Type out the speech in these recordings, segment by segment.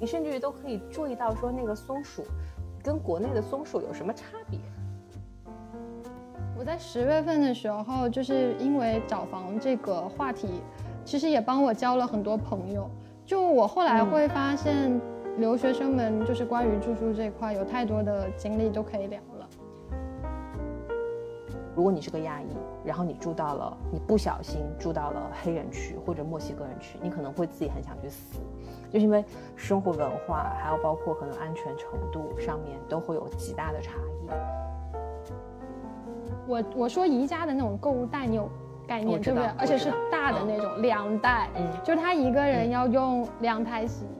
你甚至于都可以注意到说那个松鼠跟国内的松鼠有什么差别。我在十月份的时候，就是因为找房这个话题，其实也帮我交了很多朋友。就我后来会发现，留学生们就是关于住宿这块有太多的经历都可以聊了。如果你是个亚裔，然后你住到了，你不小心住到了黑人区或者墨西哥人区，你可能会自己很想去死，就是因为生活文化还有包括可能安全程度上面都会有极大的差异。我我说宜家的那种购物袋，你有概念对不对？而且是大的那种两袋，嗯，就是他一个人要用两台洗衣机。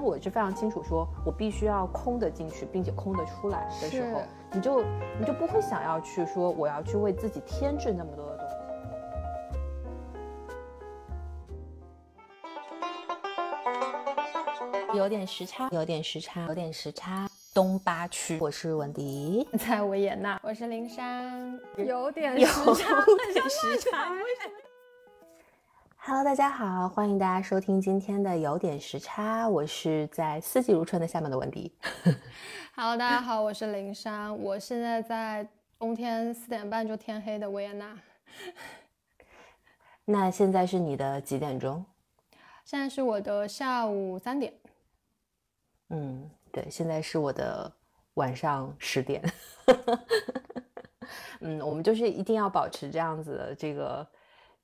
当我是非常清楚说，我必须要空的进去，并且空的出来的时候，你就你就不会想要去说我要去为自己添置那么多的东西。有点时差，有点时差，有点时差。东八区，我是文迪，在维也纳，我是灵珊，有点时差，有点时差。Hello，大家好，欢迎大家收听今天的有点时差，我是在四季如春的厦门的文迪。Hello，大家好，我是林珊，我现在在冬天四点半就天黑的维也纳。那现在是你的几点钟？现在是我的下午三点。嗯。对，现在是我的晚上十点。嗯，我们就是一定要保持这样子的这个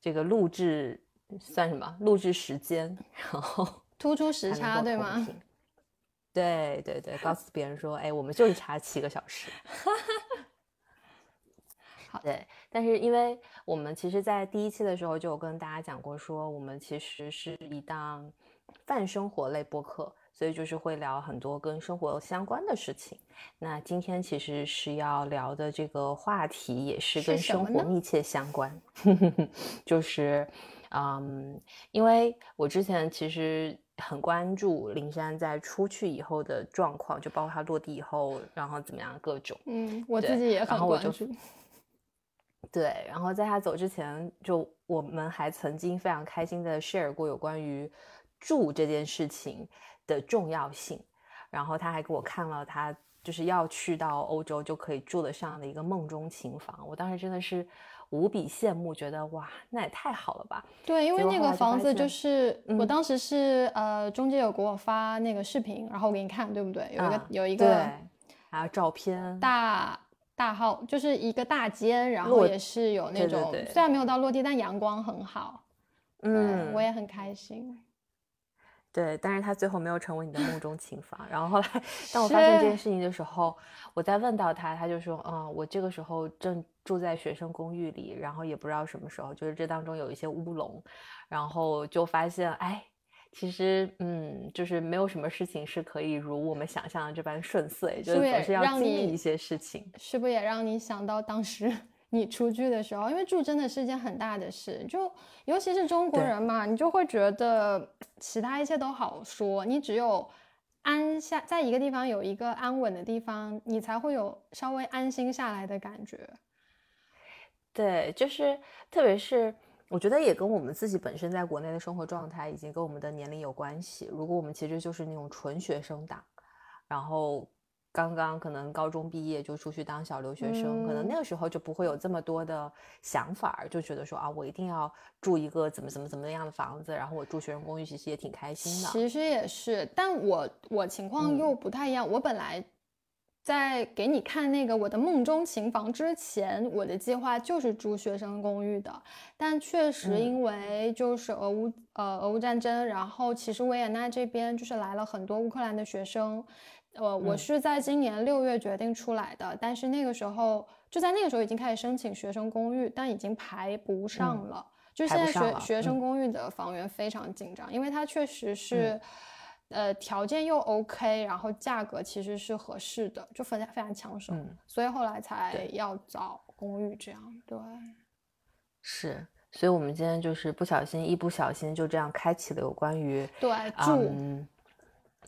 这个录制算什么？录制时间，然后突出时差，对吗？对对对，告诉别人说，哎，我们就是差七个小时。好，对。但是因为我们其实，在第一期的时候就有跟大家讲过，说我们其实是一档泛生活类播客。所以就是会聊很多跟生活相关的事情。那今天其实是要聊的这个话题也是跟生活密切相关，就是，嗯，因为我之前其实很关注灵山在出去以后的状况，就包括他落地以后，然后怎么样各种。嗯，我自己也很关注。对，然后在他走之前，就我们还曾经非常开心的 share 过有关于住这件事情。的重要性，然后他还给我看了他就是要去到欧洲就可以住得上的一个梦中情房，我当时真的是无比羡慕，觉得哇，那也太好了吧？对，因为那个房子就是我当时是呃中介有给我发那个视频，然后我给你看，对不对？有一个有一个，还有照片，大大号就是一个大间，然后也是有那种虽然没有到落地，但阳光很好，嗯，我也很开心。对，但是他最后没有成为你的梦中情房。然后后来，当我发现这件事情的时候，我再问到他，他就说：“嗯，我这个时候正住在学生公寓里，然后也不知道什么时候，就是这当中有一些乌龙，然后就发现，哎，其实，嗯，就是没有什么事情是可以如我们想象的这般顺遂，就是总是要经历一些事情。是不是也让你想到当时？” 你出去的时候，因为住真的是一件很大的事，就尤其是中国人嘛，你就会觉得其他一切都好说，你只有安下在一个地方有一个安稳的地方，你才会有稍微安心下来的感觉。对，就是特别是我觉得也跟我们自己本身在国内的生活状态，以及跟我们的年龄有关系。如果我们其实就是那种纯学生党，然后。刚刚可能高中毕业就出去当小留学生，可能那个时候就不会有这么多的想法，就觉得说啊，我一定要住一个怎么怎么怎么样的房子，然后我住学生公寓其实也挺开心的。其实也是，但我我情况又不太一样。我本来在给你看那个我的梦中情房之前，我的计划就是住学生公寓的，但确实因为就是俄乌呃俄乌战争，然后其实维也纳这边就是来了很多乌克兰的学生。呃，我是在今年六月决定出来的，但是那个时候就在那个时候已经开始申请学生公寓，但已经排不上了。就现在学学生公寓的房源非常紧张，因为它确实是，呃，条件又 OK，然后价格其实是合适的，就非常非常抢手，所以后来才要找公寓这样。对，是，所以我们今天就是不小心，一不小心就这样开启了有关于对住。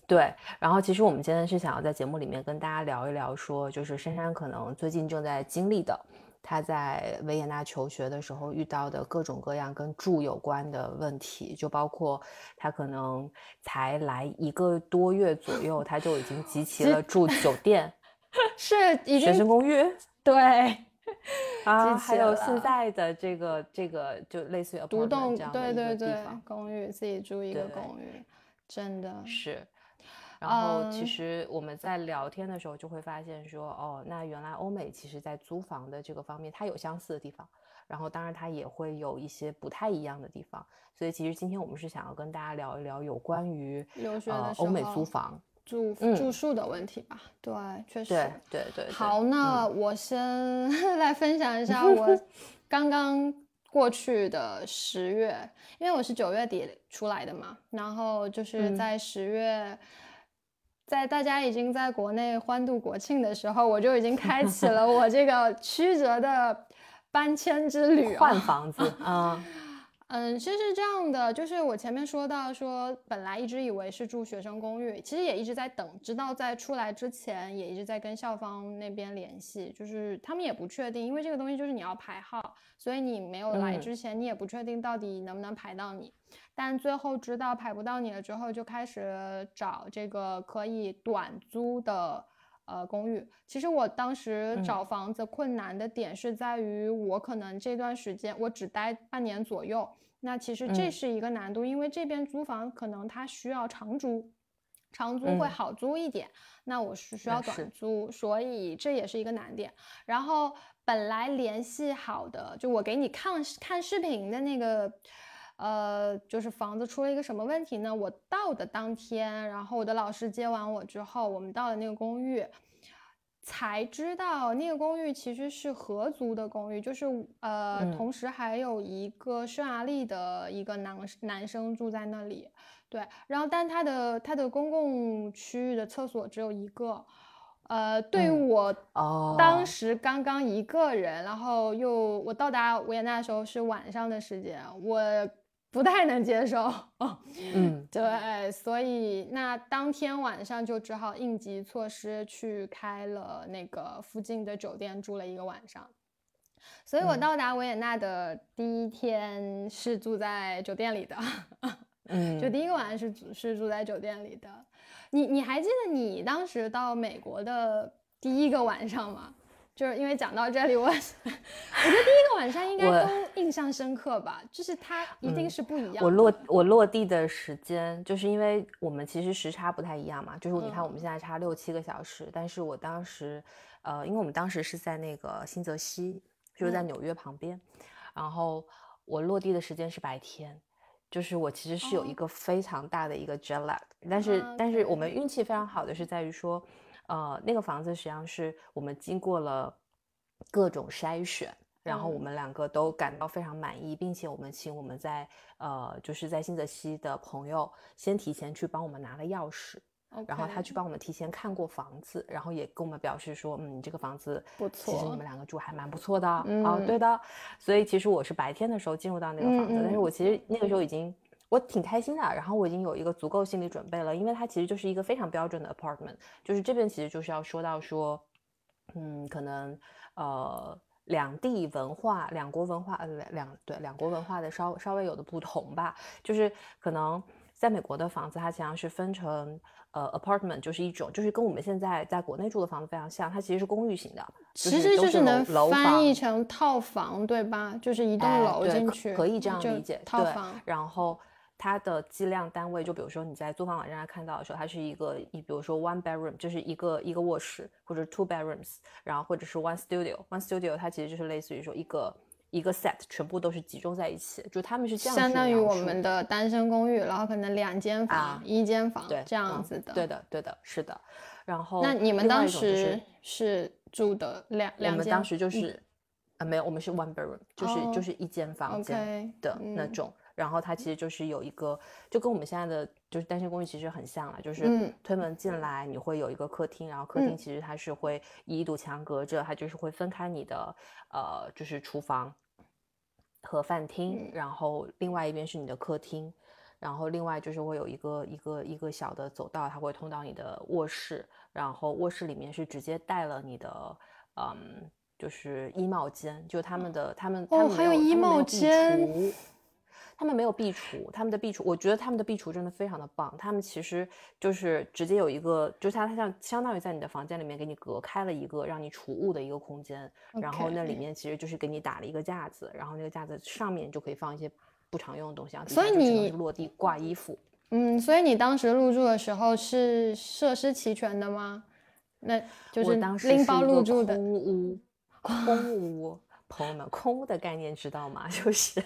对，然后其实我们今天是想要在节目里面跟大家聊一聊，说就是珊珊可能最近正在经历的，他在维也纳求学的时候遇到的各种各样跟住有关的问题，就包括他可能才来一个多月左右，他就已经集齐了住酒店，是已经学生公寓，对。啊，还有现在的这个这个，就类似于独栋，对对对，公寓自己住一个公寓，真的是。然后其实我们在聊天的时候就会发现说，哦，那原来欧美其实在租房的这个方面，它有相似的地方，然后当然它也会有一些不太一样的地方。所以其实今天我们是想要跟大家聊一聊有关于呃欧美租房。住住宿的问题吧，对，确实，对对对。好，那我先 来分享一下 我刚刚过去的十月，因为我是九月底出来的嘛，然后就是在十月，在大家已经在国内欢度国庆的时候，我就已经开启了我这个 曲折的搬迁之旅，换房子啊。嗯，其实是这样的，就是我前面说到说，本来一直以为是住学生公寓，其实也一直在等，直到在出来之前，也一直在跟校方那边联系，就是他们也不确定，因为这个东西就是你要排号，所以你没有来之前，你也不确定到底能不能排到你。但最后知道排不到你了之后，就开始找这个可以短租的呃公寓。其实我当时找房子困难的点是在于，我可能这段时间我只待半年左右。那其实这是一个难度，因为这边租房可能它需要长租，长租会好租一点。那我是需要短租，所以这也是一个难点。然后本来联系好的，就我给你看看视频的那个，呃，就是房子出了一个什么问题呢？我到的当天，然后我的老师接完我之后，我们到了那个公寓。才知道那个公寓其实是合租的公寓，就是呃，同时还有一个匈牙利的一个男男生住在那里，对，然后但他的他的公共区域的厕所只有一个，呃，对于我当时刚刚一个人，然后又我到达维也纳的时候是晚上的时间，我。不太能接受，嗯，对，所以那当天晚上就只好应急措施去开了那个附近的酒店住了一个晚上，所以我到达维也纳的第一天是住在酒店里的，嗯，就第一个晚上是是住在酒店里的。你你还记得你当时到美国的第一个晚上吗？就是因为讲到这里，我 我觉得第一个晚上应该都印象深刻吧，就是它一定是不一样。我落我落地的时间，就是因为我们其实时差不太一样嘛，就是你看我们现在差六七个小时，但是我当时，呃，因为我们当时是在那个新泽西，就是在纽约旁边，然后我落地的时间是白天，就是我其实是有一个非常大的一个 jet lag，但是但是我们运气非常好的是在于说。呃，那个房子实际上是我们经过了各种筛选，然后我们两个都感到非常满意，并且我们请我们在呃就是在新泽西的朋友先提前去帮我们拿了钥匙，然后他去帮我们提前看过房子，然后也跟我们表示说，嗯，这个房子不错，其实你们两个住还蛮不错的。啊，对的。所以其实我是白天的时候进入到那个房子，但是我其实那个时候已经。我挺开心的，然后我已经有一个足够心理准备了，因为它其实就是一个非常标准的 apartment，就是这边其实就是要说到说，嗯，可能呃两地文化、两国文化呃两两对两国文化的稍稍微有的不同吧，就是可能在美国的房子它实际上是分成呃 apartment，就是一种就是跟我们现在在国内住的房子非常像，它其实是公寓型的，其实就是能翻译成套房对吧？就是一栋楼进去可以这样理解套房，然后。它的计量单位，就比如说你在租房网站上看到的时候，它是一个，你比如说 one bedroom，就是一个一个卧室，或者 two bedrooms，然后或者是 one studio，one studio 它其实就是类似于说一个一个 set，全部都是集中在一起，就他们是这样相当于我们的单身公寓，然后可能两间房，一间房，对，这样子的，对的，对的，是的。然后那你们当时是住的两两间？我们当时就是啊，没有，我们是 one bedroom，就是就是一间房间的那种。然后它其实就是有一个，就跟我们现在的就是单身公寓其实很像了，就是推门进来你会有一个客厅，然后客厅其实它是会以一堵墙隔着，它就是会分开你的呃就是厨房和饭厅，然后另外一边是你的客厅，然后另外就是会有一个一个一个小的走道，它会通到你的卧室，然后卧室里面是直接带了你的嗯就是衣帽间，就他们的他们哦，还有衣帽间。他们没有壁橱，他们的壁橱，我觉得他们的壁橱真的非常的棒。他们其实就是直接有一个，就是它像相当于在你的房间里面给你隔开了一个让你储物的一个空间，然后那里面其实就是给你打了一个架子，然后那个架子上面就可以放一些不常用的东西，所以你落地挂衣服。嗯，所以你当时入住的时候是设施齐全的吗？那就是拎包入住的空屋，空屋。朋友们，空屋的概念知道吗？就是，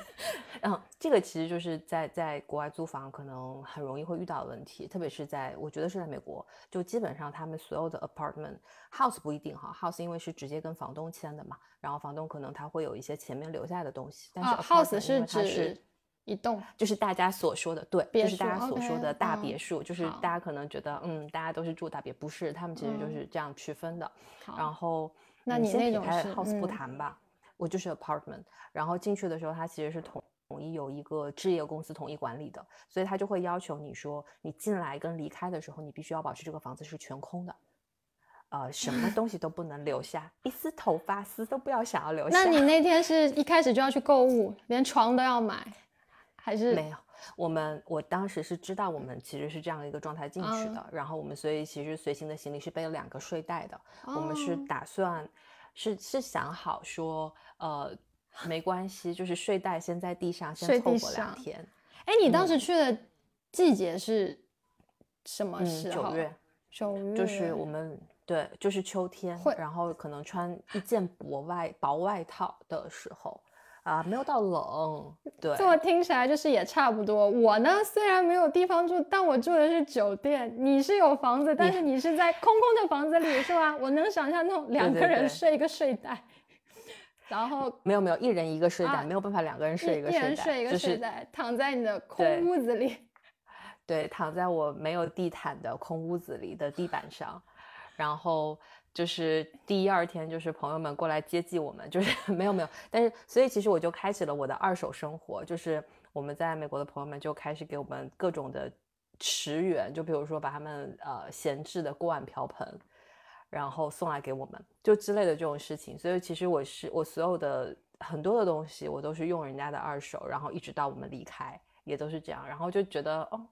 嗯，这个其实就是在在国外租房可能很容易会遇到的问题，特别是在我觉得是在美国，就基本上他们所有的 apartment house 不一定哈，house 因为是直接跟房东签的嘛，然后房东可能他会有一些前面留下的东西，但是 house 是指一栋，就是大家所说的对，就是大家所说的大别墅，就是大家可能觉得嗯，大家都是住大别，不是，他们其实就是这样区分的。然后，那你先撇开 house 不谈吧。我就是 apartment，然后进去的时候，它其实是统统一有一个置业公司统一管理的，所以他就会要求你说，你进来跟离开的时候，你必须要保持这个房子是全空的，呃，什么东西都不能留下，一丝头发丝都不要想要留下。那你那天是一开始就要去购物，连床都要买，还是没有？我们我当时是知道我们其实是这样一个状态进去的，然后我们所以其实随行的行李是背了两个睡袋的，我们是打算。是是想好说，呃，没关系，就是睡袋先在地上，先凑合两天。哎，你当时去的季节是什么时候？九月，九月，就是我们对，就是秋天，然后可能穿一件薄外薄外套的时候。啊，没有到冷，对，这么听起来就是也差不多。我呢，虽然没有地方住，但我住的是酒店。你是有房子，但是你是在空空的房子里，是吧？我能想象那种两个人睡一个睡袋，然后没有没有，一人一个睡袋，没有办法两个人睡一个睡袋，一人睡一个睡袋，躺在你的空屋子里，对，躺在我没有地毯的空屋子里的地板上，然后。就是第一二天，就是朋友们过来接济我们，就是 没有没有，但是所以其实我就开启了我的二手生活，就是我们在美国的朋友们就开始给我们各种的驰援，就比如说把他们呃闲置的锅碗瓢盆，然后送来给我们，就之类的这种事情。所以其实我是我所有的很多的东西，我都是用人家的二手，然后一直到我们离开也都是这样，然后就觉得哦。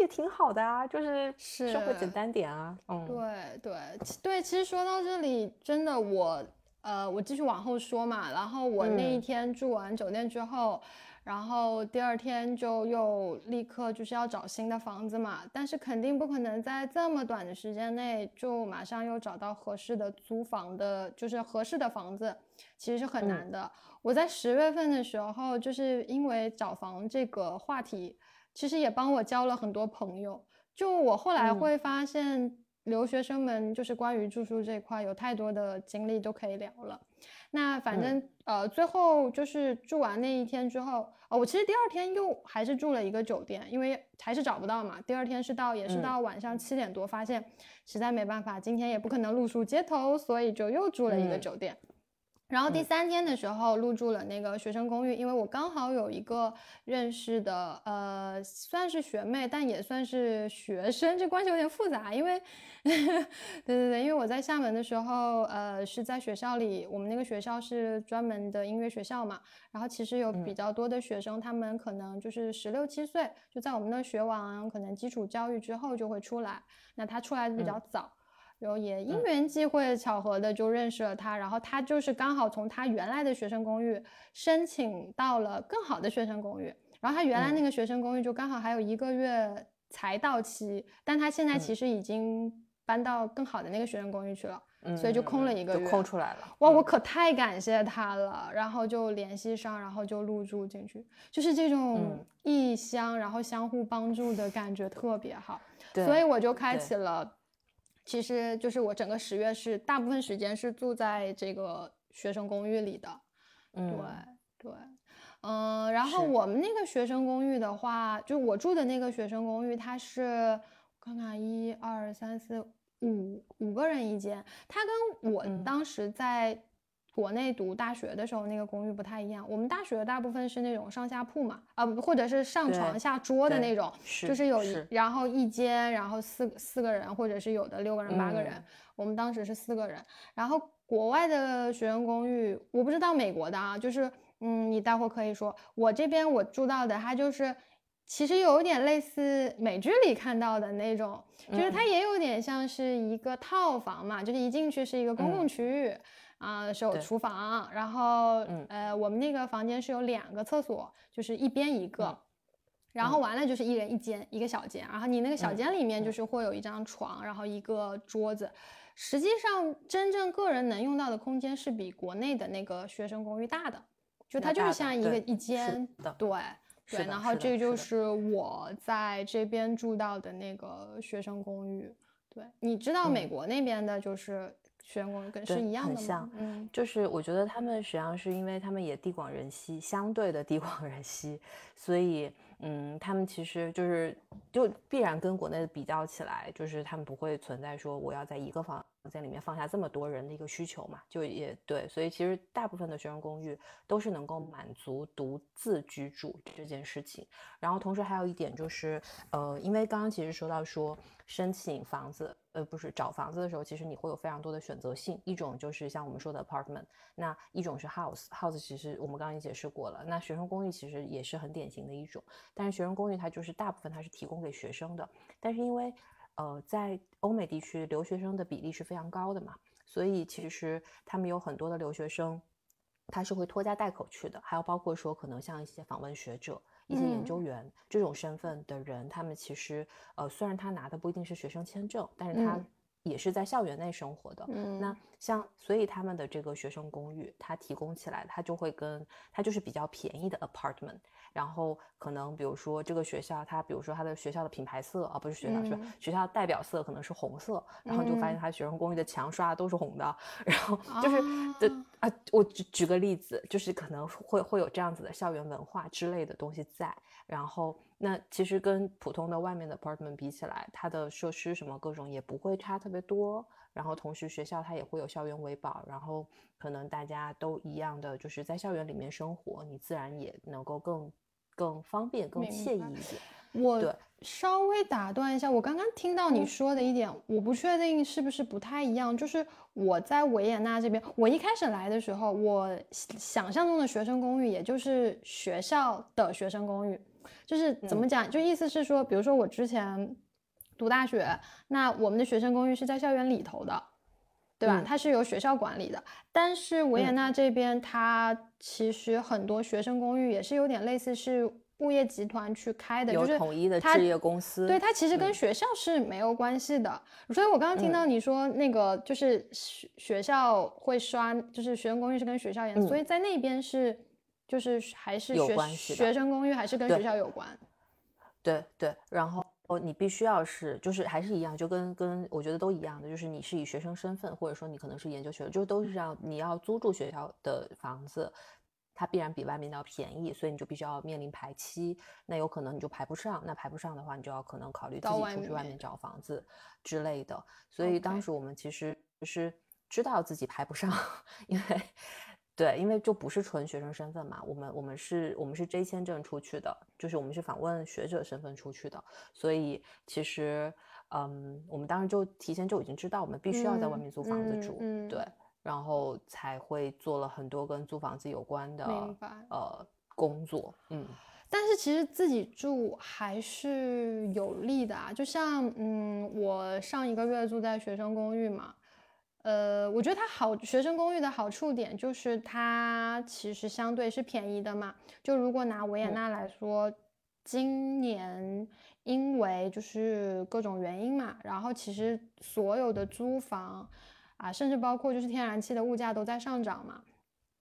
也挺好的啊，就是生活简单点啊。嗯，对对对，其实说到这里，真的我呃，我继续往后说嘛。然后我那一天住完酒店之后，然后第二天就又立刻就是要找新的房子嘛。但是肯定不可能在这么短的时间内就马上又找到合适的租房的，就是合适的房子，其实是很难的。我在十月份的时候，就是因为找房这个话题。其实也帮我交了很多朋友。就我后来会发现，留学生们就是关于住宿这块有太多的经历都可以聊了。那反正呃，最后就是住完那一天之后，哦，我其实第二天又还是住了一个酒店，因为还是找不到嘛。第二天是到也是到晚上七点多，发现实在没办法，今天也不可能露宿街头，所以就又住了一个酒店。然后第三天的时候入住了那个学生公寓，因为我刚好有一个认识的，呃，算是学妹，但也算是学生，这关系有点复杂。因为，对对对，因为我在厦门的时候，呃，是在学校里，我们那个学校是专门的音乐学校嘛，然后其实有比较多的学生，他们可能就是十六七岁就在我们那学完可能基础教育之后就会出来，那他出来的比较早。然后也因缘际会巧合的就认识了他，然后他就是刚好从他原来的学生公寓申请到了更好的学生公寓，然后他原来那个学生公寓就刚好还有一个月才到期，但他现在其实已经搬到更好的那个学生公寓去了，所以就空了一个月，空出来了。哇，我可太感谢他了，然后就联系上，然后就入住进去，就是这种异乡然后相互帮助的感觉特别好，所以我就开启了。其实就是我整个十月是大部分时间是住在这个学生公寓里的，对对，嗯，然后我们那个学生公寓的话，就我住的那个学生公寓，它是看看一二三四五五个人一间，它跟我当时在。国内读大学的时候，那个公寓不太一样。我们大学大部分是那种上下铺嘛，啊，或者是上床下桌的那种，就是有，然后一间，然后四四个人，或者是有的六个人、八个人。我们当时是四个人，然后。国外的学生公寓，我不知道美国的啊，就是嗯，你待会可以说，我这边我住到的，它就是其实有点类似美剧里看到的那种，就是它也有点像是一个套房嘛，就是一进去是一个公共区域啊，是有厨房，然后呃，我们那个房间是有两个厕所，就是一边一个。然后完了就是一人一间，一个小间。然后你那个小间里面就是会有一张床，然后一个桌子。实际上，真正个人能用到的空间是比国内的那个学生公寓大的，就它就是像一个一间。对对。然后这就是我在这边住到的那个学生公寓。对，你知道美国那边的就是学生公寓跟是一样的？很像。嗯，就是我觉得他们实际上是因为他们也地广人稀，相对的地广人稀，所以。嗯，他们其实就是就必然跟国内的比较起来，就是他们不会存在说我要在一个房间里面放下这么多人的一个需求嘛，就也对，所以其实大部分的学生公寓都是能够满足独自居住这件事情。然后同时还有一点就是，呃，因为刚刚其实说到说申请房子。呃，不是找房子的时候，其实你会有非常多的选择性。一种就是像我们说的 apartment，那一种是 house，house 其实我们刚刚也解释过了。那学生公寓其实也是很典型的一种，但是学生公寓它就是大部分它是提供给学生的。但是因为呃，在欧美地区留学生的比例是非常高的嘛，所以其实他们有很多的留学生，他是会拖家带口去的，还有包括说可能像一些访问学者。一些研究员这种身份的人，他们其实呃，虽然他拿的不一定是学生签证，但是他也是在校园内生活的。那像所以他们的这个学生公寓，它提供起来，它就会跟它就是比较便宜的 apartment。然后可能比如说这个学校，它比如说它的学校的品牌色啊，不是学校是学校代表色可能是红色，然后就发现它学生公寓的墙刷的都是红的，然后就是的啊，我举举个例子，就是可能会会有这样子的校园文化之类的东西在，然后那其实跟普通的外面的 apartment 比起来，它的设施什么各种也不会差特别多，然后同时学校它也会有校园维保，然后可能大家都一样的就是在校园里面生活，你自然也能够更。更方便、更惬意一点。我稍微打断一下，我刚刚听到你说的一点，我不确定是不是不太一样。就是我在维也纳这边，我一开始来的时候，我想象中的学生公寓，也就是学校的学生公寓，就是怎么讲？就意思是说，比如说我之前读大学，那我们的学生公寓是在校园里头的，对吧？它是由学校管理的。但是维也纳这边，它其实很多学生公寓也是有点类似是。物业集团去开的，就是统一的置业公司。对，它其实跟学校是没有关系的。所以我刚刚听到你说那个，就是学学校会刷，就是学生公寓是跟学校一样，所以在那边是，就是还是学。学生公寓还是跟学校有关。对对，然后你必须要是，就是还是一样，就跟跟我觉得都一样的，就是你是以学生身份，或者说你可能是研究学，就都是这样，你要租住学校的房子。它必然比外面要便宜，所以你就必须要面临排期，那有可能你就排不上，那排不上的话，你就要可能考虑自己出去外面找房子之类的。所以当时我们其实是知道自己排不上，因为对，因为就不是纯学生身份嘛，我们我们是我们是 J 签证出去的，就是我们是访问学者身份出去的，所以其实嗯，我们当时就提前就已经知道，我们必须要在外面租房子住，对。然后才会做了很多跟租房子有关的呃工作，嗯，但是其实自己住还是有利的啊，就像嗯，我上一个月住在学生公寓嘛，呃，我觉得它好，学生公寓的好处点就是它其实相对是便宜的嘛，就如果拿维也纳来说，今年因为就是各种原因嘛，然后其实所有的租房。啊，甚至包括就是天然气的物价都在上涨嘛，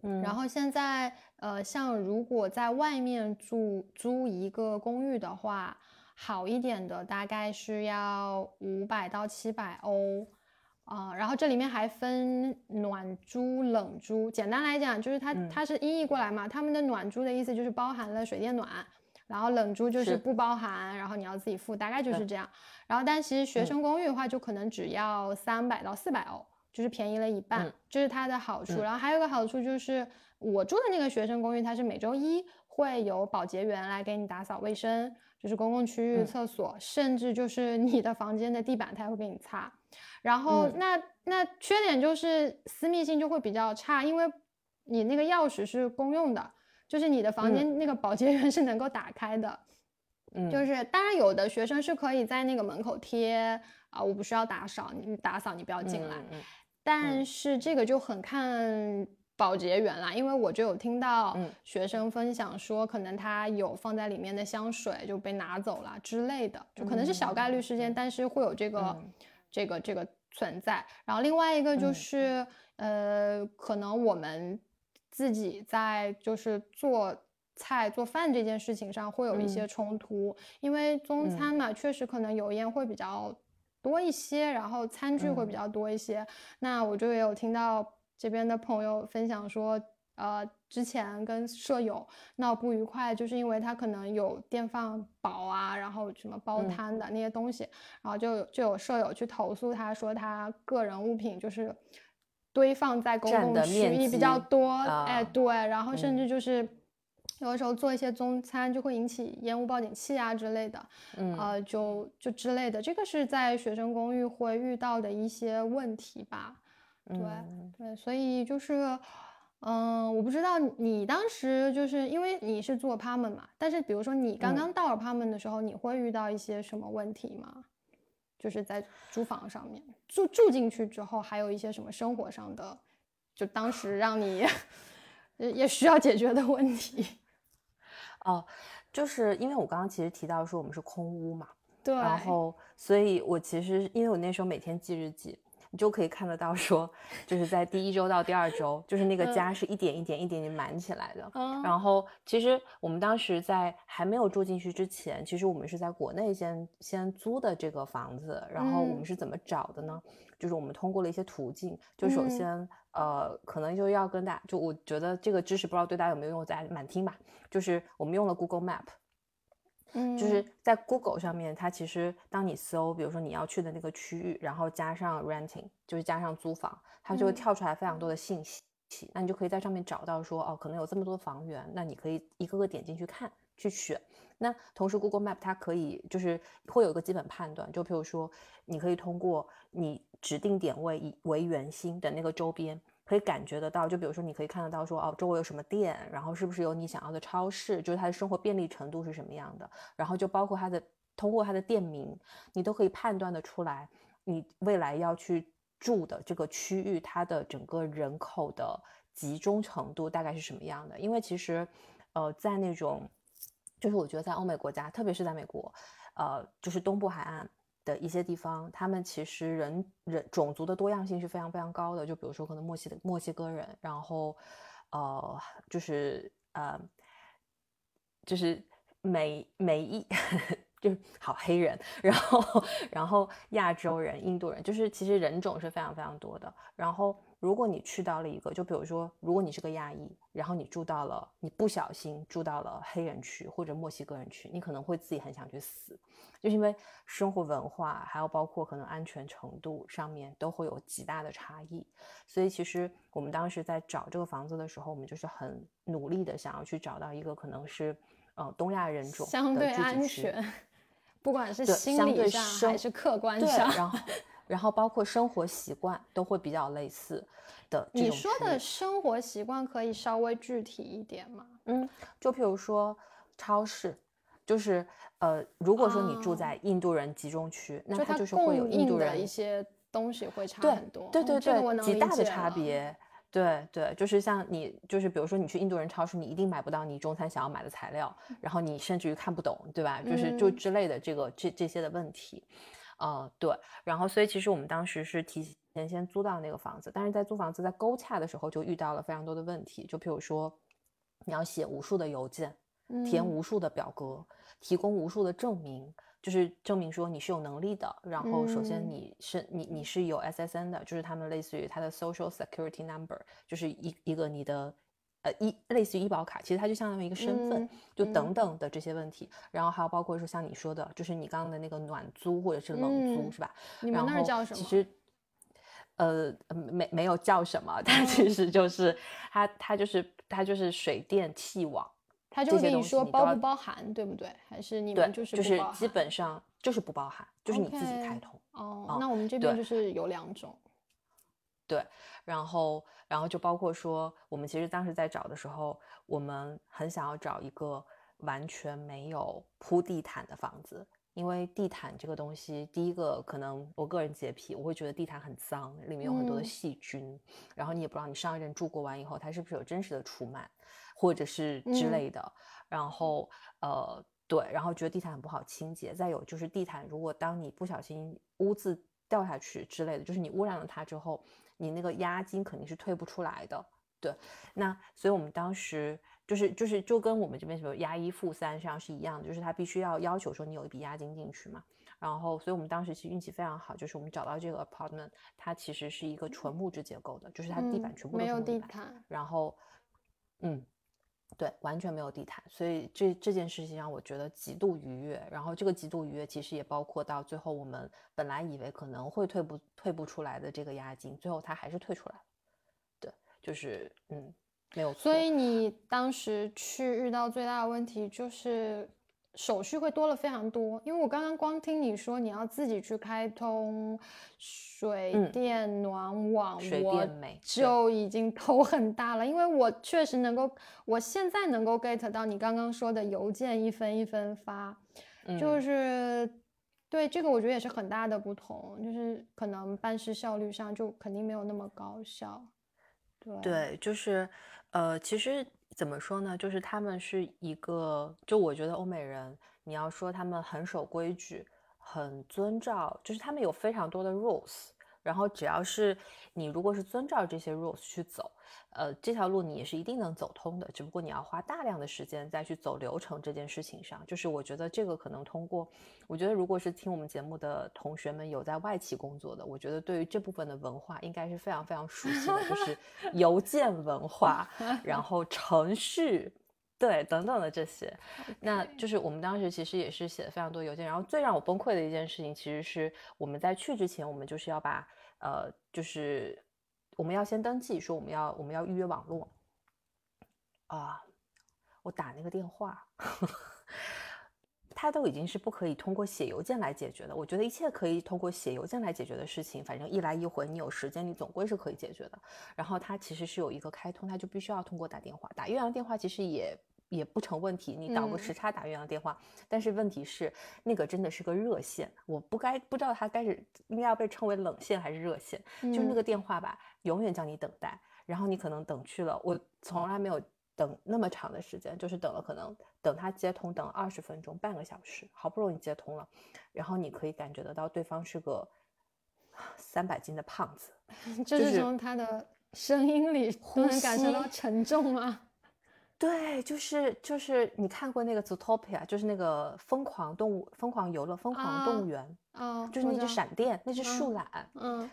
嗯，然后现在呃，像如果在外面住租一个公寓的话，好一点的大概是要五百到七百欧，啊，然后这里面还分暖租、冷租。简单来讲，就是它它是音译过来嘛，他们的暖租的意思就是包含了水电暖，然后冷租就是不包含，然后你要自己付，大概就是这样。然后但其实学生公寓的话，就可能只要三百到四百欧。就是便宜了一半，这是它的好处。然后还有一个好处就是，我住的那个学生公寓，它是每周一会有保洁员来给你打扫卫生，就是公共区域厕所，甚至就是你的房间的地板，它会给你擦。然后那那缺点就是私密性就会比较差，因为你那个钥匙是公用的，就是你的房间那个保洁员是能够打开的。嗯，就是当然有的学生是可以在那个门口贴啊，我不需要打扫，你打扫你不要进来。但是这个就很看。保洁员啦，因为我就有听到学生分享说，可能他有放在里面的香水就被拿走了之类的，就可能是小概率事件，但是会有这个这个这个存在。然后另外一个就是，呃，可能我们自己在就是做菜做饭这件事情上会有一些冲突，因为中餐嘛，确实可能油烟会比较多一些，然后餐具会比较多一些。那我就也有听到。这边的朋友分享说，呃，之前跟舍友闹不愉快，就是因为他可能有电饭煲啊，然后什么煲汤的那些东西，然后就就有舍友去投诉他，说他个人物品就是堆放在公共区域比较多，哎，对，然后甚至就是有的时候做一些中餐就会引起烟雾报警器啊之类的，嗯，呃，就就之类的，这个是在学生公寓会遇到的一些问题吧。对对，所以就是，嗯，我不知道你当时就是因为你是做 apartment 嘛，但是比如说你刚刚到 apartment 的时候，你会遇到一些什么问题吗？就是在租房上面住住进去之后，还有一些什么生活上的，就当时让你也需要解决的问题。哦，就是因为我刚刚其实提到说我们是空屋嘛，对，然后所以我其实因为我那时候每天记日记。你就可以看得到，说就是在第一周到第二周，就是那个家是一点一点、一点点满起来的。然后，其实我们当时在还没有住进去之前，其实我们是在国内先先租的这个房子。然后我们是怎么找的呢？就是我们通过了一些途径。就首先，呃，可能就要跟大家，就我觉得这个知识不知道对大家有没有用，大家满听吧。就是我们用了 Google Map。嗯，就是在 Google 上面，它其实当你搜，比如说你要去的那个区域，然后加上 renting，就是加上租房，它就会跳出来非常多的信息。那你就可以在上面找到说，哦，可能有这么多房源，那你可以一个个点进去看，去选。那同时 Google Map 它可以就是会有一个基本判断，就比如说，你可以通过你指定点位以为圆心的那个周边。可以感觉得到，就比如说，你可以看得到说，哦，周围有什么店，然后是不是有你想要的超市，就是它的生活便利程度是什么样的，然后就包括它的通过它的店名，你都可以判断的出来，你未来要去住的这个区域，它的整个人口的集中程度大概是什么样的。因为其实，呃，在那种，就是我觉得在欧美国家，特别是在美国，呃，就是东部海岸。的一些地方，他们其实人人种族的多样性是非常非常高的。就比如说，可能墨西墨西哥人，然后，呃，就是呃，就是美美裔，就是好黑人，然后然后亚洲人、印度人，就是其实人种是非常非常多的。然后。如果你去到了一个，就比如说，如果你是个亚裔，然后你住到了，你不小心住到了黑人区或者墨西哥人区，你可能会自己很想去死，就是因为生活文化还有包括可能安全程度上面都会有极大的差异。所以其实我们当时在找这个房子的时候，我们就是很努力的想要去找到一个可能是呃东亚人种相对安全，不管是心理上还是客观上，然后。然后包括生活习惯都会比较类似的。你说的生活习惯可以稍微具体一点吗？嗯，就比如说超市，就是呃，如果说你住在印度人集中区，那它就是会有印度人一些东西会差很多。对对对，极大的差别。对对，就是像你，就是比如说你去印度人超市，你一定买不到你中餐想要买的材料，然后你甚至于看不懂，对吧？就是就之类的这个这这些的问题。呃，对，然后所以其实我们当时是提前先租到那个房子，但是在租房子在勾洽的时候就遇到了非常多的问题，就譬如说你要写无数的邮件，填无数的表格，提供无数的证明，就是证明说你是有能力的。然后首先你是你你是有 SSN 的，就是他们类似于他的 Social Security Number，就是一一个你的。呃，医类似于医保卡，其实它就相当于一个身份，就等等的这些问题，然后还有包括说像你说的，就是你刚刚的那个暖租或者是冷租，是吧？你们那儿叫什么？其实，呃，没没有叫什么，它其实就是它它就是它就是水电气网他就跟你说包不包含，对不对？还是你们就是就是基本上就是不包含，就是你自己开通。哦，那我们这边就是有两种。对，然后然后就包括说，我们其实当时在找的时候，我们很想要找一个完全没有铺地毯的房子。因为地毯这个东西，第一个可能我个人洁癖，我会觉得地毯很脏，里面有很多的细菌，然后你也不知道你上一任住过完以后，它是不是有真实的除螨，或者是之类的。然后呃对，然后觉得地毯很不好清洁。再有就是地毯，如果当你不小心污渍掉下去之类的，就是你污染了它之后，你那个押金肯定是退不出来的。对，那所以我们当时。就是就是就跟我们这边什么押一付三实际上是一样的，就是他必须要要求说你有一笔押金进去嘛。然后，所以我们当时其实运气非常好，就是我们找到这个 apartment，它其实是一个纯木质结构的，就是它地板全部都是木板。然后，嗯，对，完全没有地毯，所以这这件事情让我觉得极度愉悦。然后这个极度愉悦其实也包括到最后我们本来以为可能会退不退不出来的这个押金，最后他还是退出来了。对，就是嗯。没有错，所以你当时去遇到最大的问题就是手续会多了非常多，因为我刚刚光听你说你要自己去开通水电暖网，我就已经头很大了，因为我确实能够，我现在能够 get 到你刚刚说的邮件一分一分发，就是对这个我觉得也是很大的不同，就是可能办事效率上就肯定没有那么高效，对，就是。呃，其实怎么说呢？就是他们是一个，就我觉得欧美人，你要说他们很守规矩，很遵照，就是他们有非常多的 rules。然后只要是你如果是遵照这些 rules 去走，呃，这条路你也是一定能走通的。只不过你要花大量的时间再去走流程这件事情上。就是我觉得这个可能通过，我觉得如果是听我们节目的同学们有在外企工作的，我觉得对于这部分的文化应该是非常非常熟悉的，就是 邮件文化，然后程序。对，等等的这些，那就是我们当时其实也是写了非常多邮件。然后最让我崩溃的一件事情，其实是我们在去之前，我们就是要把呃，就是我们要先登记，说我们要我们要预约网络啊。我打那个电话，他都已经是不可以通过写邮件来解决的。我觉得一切可以通过写邮件来解决的事情，反正一来一回，你有时间，你总归是可以解决的。然后他其实是有一个开通，他就必须要通过打电话，打岳阳电话其实也。也不成问题，你倒个时差打越洋电话，但是问题是那个真的是个热线，我不该不知道它该是应该要被称为冷线还是热线，就是那个电话吧，永远叫你等待，然后你可能等去了，我从来没有等那么长的时间，就是等了可能等他接通等了二十分钟半个小时，好不容易接通了，然后你可以感觉得到对方是个三百斤的胖子，就是从他的声音里都能感受到沉重啊。对，就是就是你看过那个《Zootopia》，就是那个疯狂动物、疯狂游乐、疯狂动物园，啊，就是那只闪电，那只树懒，嗯，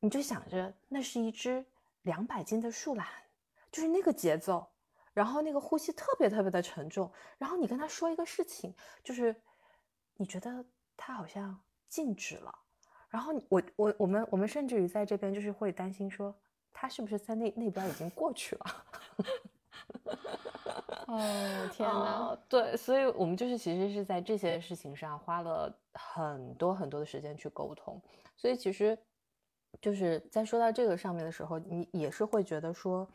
你就想着那是一只两百斤的树懒，就是那个节奏，然后那个呼吸特别特别的沉重，然后你跟他说一个事情，就是你觉得他好像静止了，然后我我我们我们甚至于在这边就是会担心说他是不是在那那边已经过去了。哦天哪！对，所以我们就是其实是在这些事情上花了很多很多的时间去沟通。所以其实就是在说到这个上面的时候，你也是会觉得说，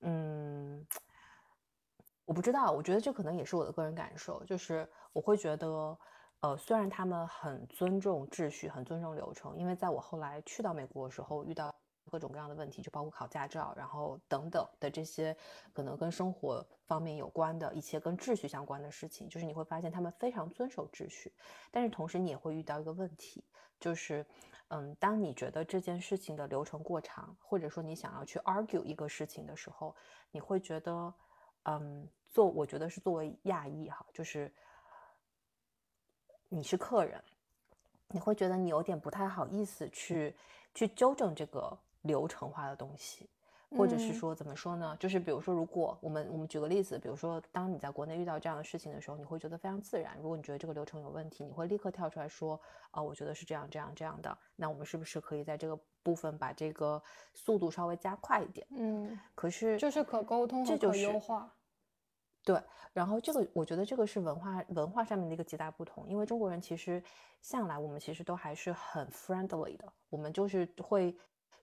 嗯，我不知道，我觉得这可能也是我的个人感受，就是我会觉得，呃，虽然他们很尊重秩序，很尊重流程，因为在我后来去到美国的时候遇到。各种各样的问题，就包括考驾照，然后等等的这些可能跟生活方面有关的一些跟秩序相关的事情，就是你会发现他们非常遵守秩序，但是同时你也会遇到一个问题，就是，嗯，当你觉得这件事情的流程过长，或者说你想要去 argue 一个事情的时候，你会觉得，嗯，做我觉得是作为亚裔哈，就是你是客人，你会觉得你有点不太好意思去去纠正这个。流程化的东西，或者是说怎么说呢？就是比如说，如果我们我们举个例子，比如说，当你在国内遇到这样的事情的时候，你会觉得非常自然。如果你觉得这个流程有问题，你会立刻跳出来说：“啊，我觉得是这样这样这样的。”那我们是不是可以在这个部分把这个速度稍微加快一点？嗯，可是就是可沟通和可优化。对，然后这个我觉得这个是文化文化上面的一个极大不同，因为中国人其实向来我们其实都还是很 friendly 的，我们就是会。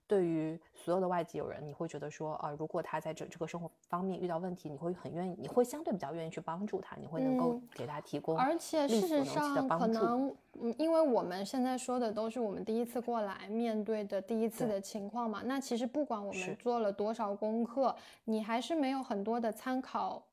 对于所有的外籍友人，你会觉得说，啊，如果他在这这个生活方面遇到问题，你会很愿意，你会相对比较愿意去帮助他，你会能够给他提供，而且事实上可能，嗯，因为我们现在说的都是我们第一次过来面对的第一次的情况嘛，那其实不管我们做了多少功课，你还是没有很多的参考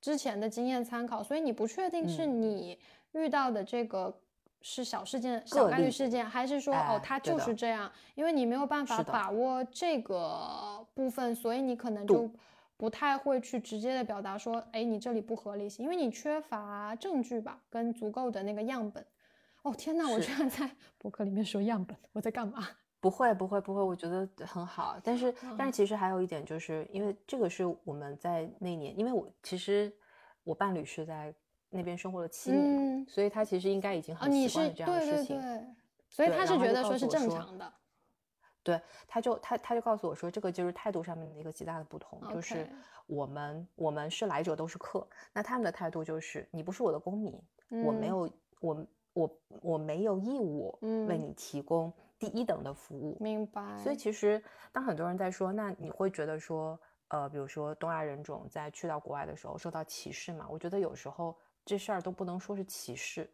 之前的经验参考，所以你不确定是你遇到的这个。是小事件、小概率事件，还是说哦，它就是这样？因为你没有办法把握这个部分，所以你可能就不太会去直接的表达说，哎，你这里不合理性，因为你缺乏证据吧，跟足够的那个样本。哦天哪，我居然在 博客里面说样本，我在干嘛？不会，不会，不会，我觉得很好。但是，但是其实还有一点，就是因为这个是我们在那年，因为我其实我伴侣是在。那边生活了七年，所以他其实应该已经很习惯这样的事情，所以他是觉得说是正常的。对，他就他他就告诉我说，这个就是态度上面的一个极大的不同，就是我们我们是来者都是客，那他们的态度就是你不是我的公民，我没有我我我没有义务为你提供第一等的服务，明白。所以其实当很多人在说，那你会觉得说，呃，比如说东亚人种在去到国外的时候受到歧视嘛？我觉得有时候。这事儿都不能说是歧视，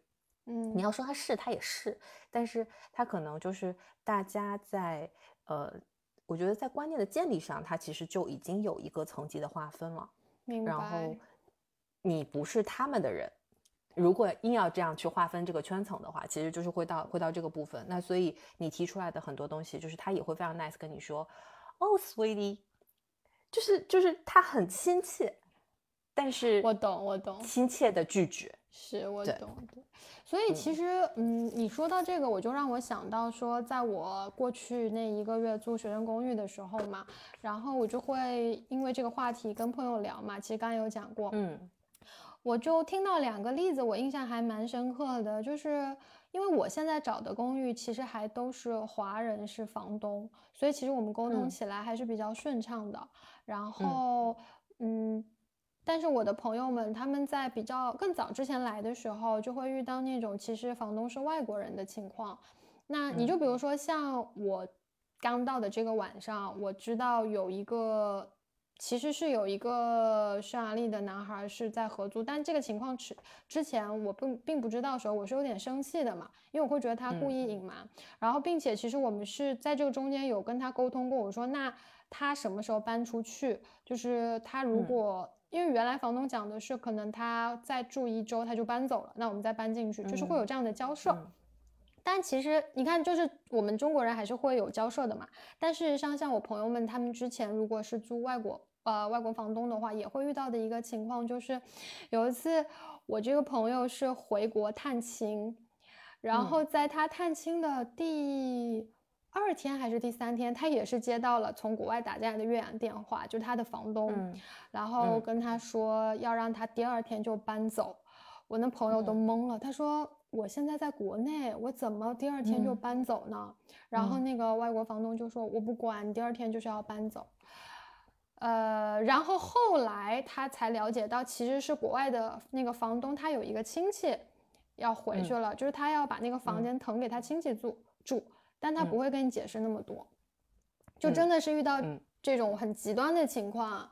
嗯，你要说他是，他也是，但是他可能就是大家在呃，我觉得在观念的建立上，他其实就已经有一个层级的划分了。明白。然后你不是他们的人，如果硬要这样去划分这个圈层的话，其实就是会到会到这个部分。那所以你提出来的很多东西，就是他也会非常 nice 跟你说，哦，sweetie，就是就是他很亲切。但是我懂，我懂，亲切的拒绝，是我懂，的。所以其实，嗯，你说到这个，我就让我想到说，在我过去那一个月租学生公寓的时候嘛，然后我就会因为这个话题跟朋友聊嘛。其实刚刚有讲过，嗯，我就听到两个例子，我印象还蛮深刻的，就是因为我现在找的公寓其实还都是华人是房东，所以其实我们沟通起来还是比较顺畅的。然后，嗯。但是我的朋友们，他们在比较更早之前来的时候，就会遇到那种其实房东是外国人的情况。那你就比如说像我刚到的这个晚上，我知道有一个其实是有一个匈牙利的男孩是在合租，但这个情况之之前我并并不知道的时候，我是有点生气的嘛，因为我会觉得他故意隐瞒。然后并且其实我们是在这个中间有跟他沟通过，我说那他什么时候搬出去？就是他如果。因为原来房东讲的是，可能他再住一周他就搬走了，那我们再搬进去，就是会有这样的交涉。但其实你看，就是我们中国人还是会有交涉的嘛。但事实上，像我朋友们，他们之前如果是租外国呃外国房东的话，也会遇到的一个情况，就是有一次我这个朋友是回国探亲，然后在他探亲的第。二天还是第三天，他也是接到了从国外打进来的岳阳电话，就是他的房东，然后跟他说要让他第二天就搬走。我那朋友都懵了，他说我现在在国内，我怎么第二天就搬走呢？然后那个外国房东就说我不管，你第二天就是要搬走。呃，然后后来他才了解到，其实是国外的那个房东，他有一个亲戚要回去了，就是他要把那个房间腾给他亲戚住住。但他不会跟你解释那么多，就真的是遇到这种很极端的情况，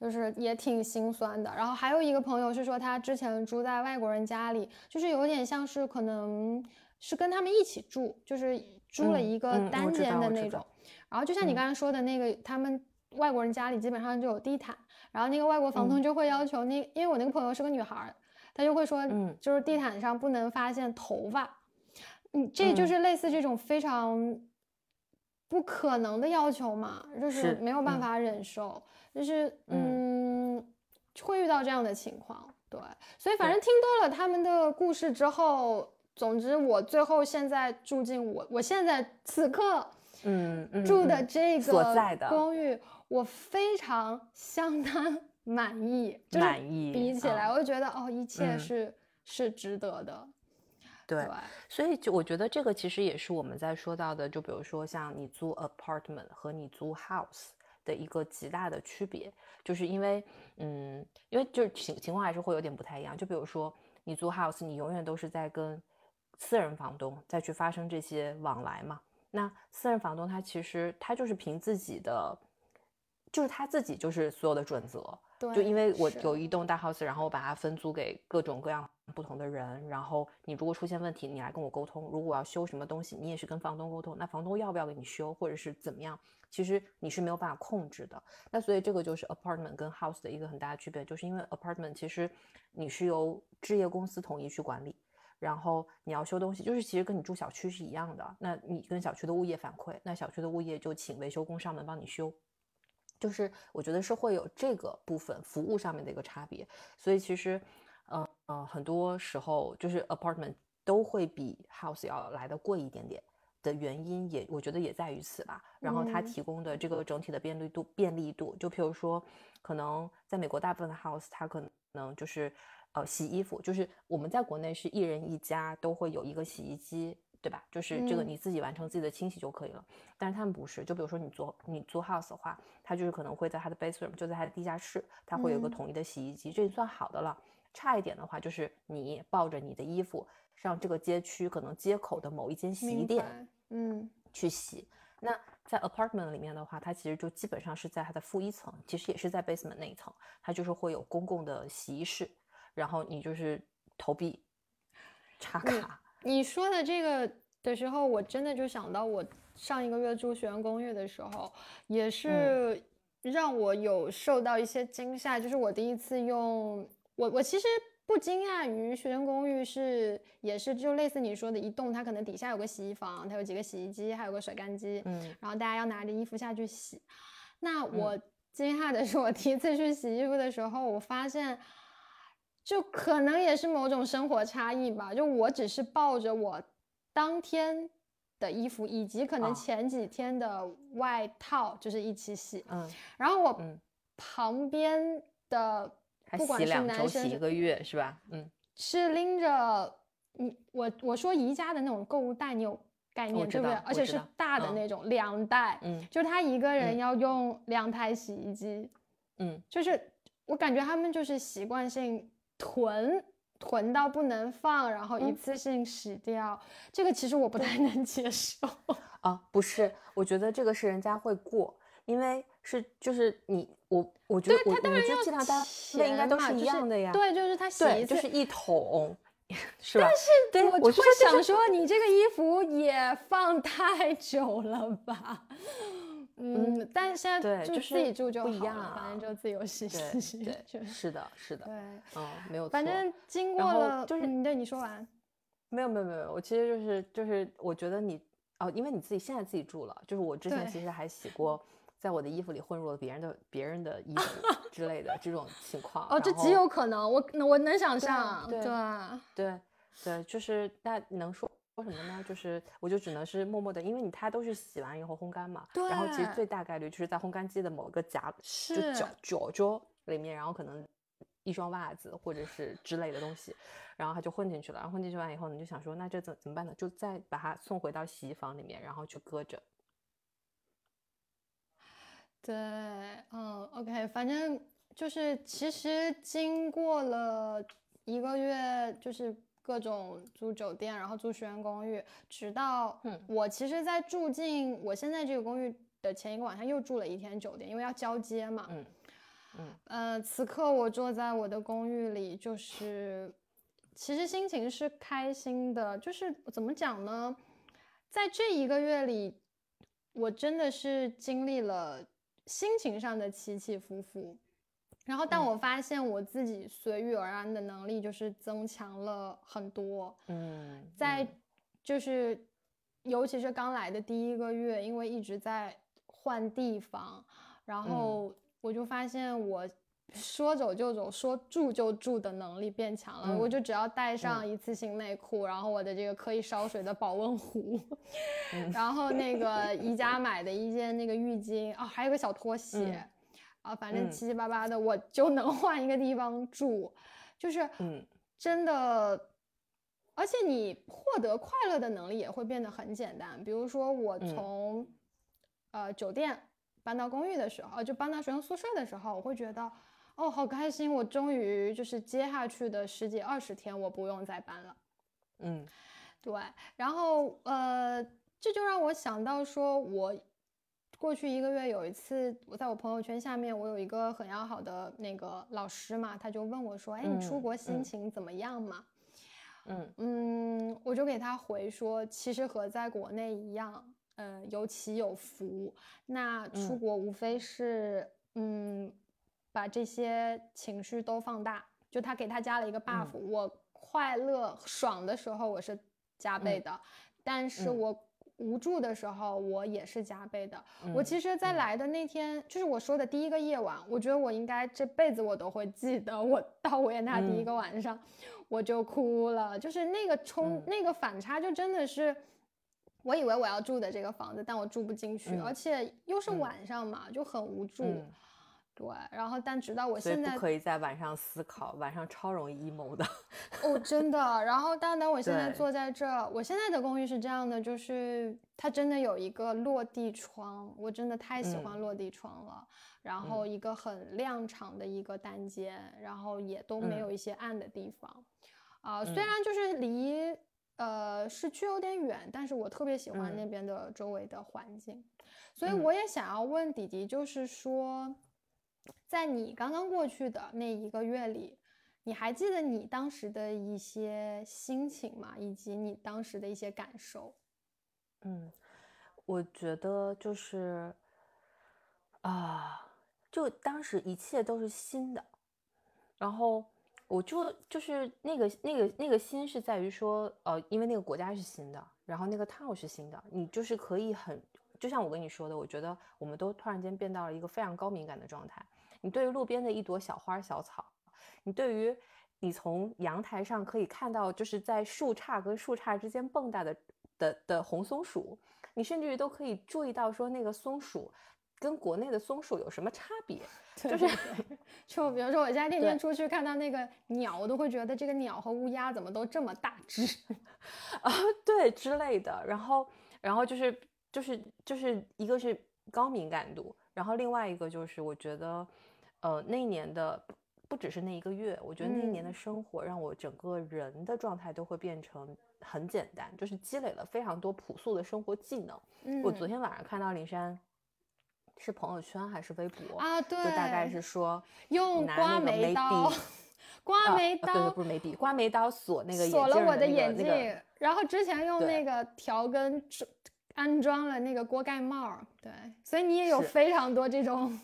就是也挺心酸的。然后还有一个朋友是说，他之前住在外国人家里，就是有点像是可能是跟他们一起住，就是租了一个单间的那种。然后就像你刚才说的那个，他们外国人家里基本上就有地毯，然后那个外国房东就会要求那，因为我那个朋友是个女孩，她就会说，嗯，就是地毯上不能发现头发。嗯，这就是类似这种非常不可能的要求嘛，就是没有办法忍受，就是嗯，会遇到这样的情况，对，所以反正听多了他们的故事之后，总之我最后现在住进我我现在此刻嗯住的这个公寓，我非常相当满意，满意比起来，我就觉得哦，一切是是值得的。对，所以就我觉得这个其实也是我们在说到的，就比如说像你租 apartment 和你租 house，的一个极大的区别，就是因为，嗯，因为就是情情况还是会有点不太一样。就比如说你租 house，你永远都是在跟私人房东再去发生这些往来嘛。那私人房东他其实他就是凭自己的，就是他自己就是所有的准则。对，就因为我有一栋大 house，然后我把它分租给各种各样不同的人，然后你如果出现问题，你来跟我沟通。如果我要修什么东西，你也是跟房东沟通。那房东要不要给你修，或者是怎么样？其实你是没有办法控制的。那所以这个就是 apartment 跟 house 的一个很大的区别，就是因为 apartment 其实你是由置业公司统一去管理，然后你要修东西，就是其实跟你住小区是一样的。那你跟小区的物业反馈，那小区的物业就请维修工上门帮你修。就是我觉得是会有这个部分服务上面的一个差别，所以其实，呃呃，很多时候就是 apartment 都会比 house 要来的贵一点点的原因，也我觉得也在于此吧。然后它提供的这个整体的便利度，便利度，就譬如说，可能在美国大部分的 house 它可能就是呃洗衣服，就是我们在国内是一人一家都会有一个洗衣机。对吧？就是这个你自己完成自己的清洗就可以了。但是他们不是，就比如说你租你租 house 的话，他就是可能会在他的 basement，就在他的地下室，他会有个统一的洗衣机，这算好的了。差一点的话，就是你抱着你的衣服上这个街区可能街口的某一间洗衣店，嗯，去洗。那在 apartment 里面的话，它其实就基本上是在它的负一层，其实也是在 basement 那一层，它就是会有公共的洗衣室，然后你就是投币插卡。你说的这个的时候，我真的就想到我上一个月住学员公寓的时候，也是让我有受到一些惊吓。就是我第一次用我，我其实不惊讶于学生公寓是也是就类似你说的一栋，它可能底下有个洗衣房，它有几个洗衣机，还有个甩干机，嗯，然后大家要拿着衣服下去洗。那我惊讶的是，我第一次去洗衣服的时候，我发现。就可能也是某种生活差异吧。就我只是抱着我当天的衣服，以及可能前几天的外套，就是一起洗。嗯。然后我旁边的，不管是男生，洗一个月是吧？嗯。是拎着你我我说宜家的那种购物袋，你有概念对不对？而且是大的那种两袋。嗯。就是他一个人要用两台洗衣机。嗯。就是我感觉他们就是习惯性。囤囤到不能放，然后一次性洗掉，这个其实我不太能接受啊。不是，我觉得这个是人家会过，因为是就是你我我觉得我我觉得计量单位应该都是一样的呀。对，就是他洗一次就是一桶，是吧？但是对我就想说，你这个衣服也放太久了吧？嗯，但是现在就自己住就好了，反正就自由洗洗。对，是的，是的。对，嗯，没有错。反正经过了，就是你对你说完。没有没有没有，我其实就是就是我觉得你哦，因为你自己现在自己住了，就是我之前其实还洗过，在我的衣服里混入了别人的别人的衣服 之类的这种情况。哦，这极有可能，我我能想象。对对对，就是那能说。说什么呢？就是我就只能是默默的，因为你它都是洗完以后烘干嘛。对。然后其实最大概率就是在烘干机的某个夹，就脚脚脚里面，然后可能一双袜子或者是之类的东西，然后它就混进去了。然后混进去完以后，你就想说，那这怎怎么办呢？就再把它送回到洗衣房里面，然后去搁着。对，嗯，OK，反正就是其实经过了一个月，就是。各种租酒店，然后租学员公寓，直到我其实，在住进我现在这个公寓的前一个晚上，又住了一天酒店，因为要交接嘛。嗯嗯。呃，此刻我坐在我的公寓里，就是其实心情是开心的，就是怎么讲呢？在这一个月里，我真的是经历了心情上的起起伏伏。然后，但我发现我自己随遇而安的能力就是增强了很多。嗯，在就是，尤其是刚来的第一个月，因为一直在换地方，然后我就发现我说走就走、说住就住的能力变强了。我就只要带上一次性内裤，然后我的这个可以烧水的保温壶，然后那个宜家买的一件那个浴巾哦，还有个小拖鞋。啊，反正七七八八的，我就能换一个地方住，就是，嗯，真的，而且你获得快乐的能力也会变得很简单。比如说，我从，呃，酒店搬到公寓的时候，就搬到学生宿舍的时候，我会觉得，哦，好开心，我终于就是接下去的十几二十天，我不用再搬了。嗯，对。然后，呃，这就让我想到说，我过去一个月有一次，我在我朋友圈下面，我有一个很要好的那个老师嘛，他就问我说，哎，你出国心情怎么样嘛？嗯嗯，我就给他回说，其实和在国内一样，呃，有起有伏。那出国无非是，嗯，把这些情绪都放大。就他给他加了一个 buff，我快乐爽的时候我是加倍的，但是我。无助的时候，我也是加倍的。我其实，在来的那天，就是我说的第一个夜晚，我觉得我应该这辈子我都会记得。我到维也纳第一个晚上，我就哭了，就是那个冲，那个反差，就真的是，我以为我要住的这个房子，但我住不进去，而且又是晚上嘛，就很无助。对，然后但直到我现在不可以在晚上思考，晚上超容易 emo 的。哦，真的。然后但等我现在坐在这儿，我现在的公寓是这样的，就是它真的有一个落地窗，我真的太喜欢落地窗了。然后一个很亮场的一个单间，然后也都没有一些暗的地方。啊，虽然就是离呃市区有点远，但是我特别喜欢那边的周围的环境。所以我也想要问弟弟，就是说。在你刚刚过去的那一个月里，你还记得你当时的一些心情吗？以及你当时的一些感受？嗯，我觉得就是啊，就当时一切都是新的，然后我就就是那个那个那个心是在于说，呃，因为那个国家是新的，然后那个 tao 是新的，你就是可以很，就像我跟你说的，我觉得我们都突然间变到了一个非常高敏感的状态。你对于路边的一朵小花小草，你对于你从阳台上可以看到，就是在树杈跟树杈之间蹦跶的的的红松鼠，你甚至于都可以注意到说那个松鼠跟国内的松鼠有什么差别，就是，就比如说我现在 天天出去看到那个鸟，我都会觉得这个鸟和乌鸦怎么都这么大只 啊，对之类的，然后然后就是就是就是一个是高敏感度，然后另外一个就是我觉得。呃，那一年的不只是那一个月，我觉得那一年的生活让我整个人的状态都会变成很简单，就是积累了非常多朴素的生活技能。我昨天晚上看到林珊是朋友圈还是微博啊？对，就大概是说用刮眉刀，刮眉刀，对，不是眉笔，刮眉刀锁那个锁了我的眼镜，然后之前用那个调根安装了那个锅盖帽，对，所以你也有非常多这种，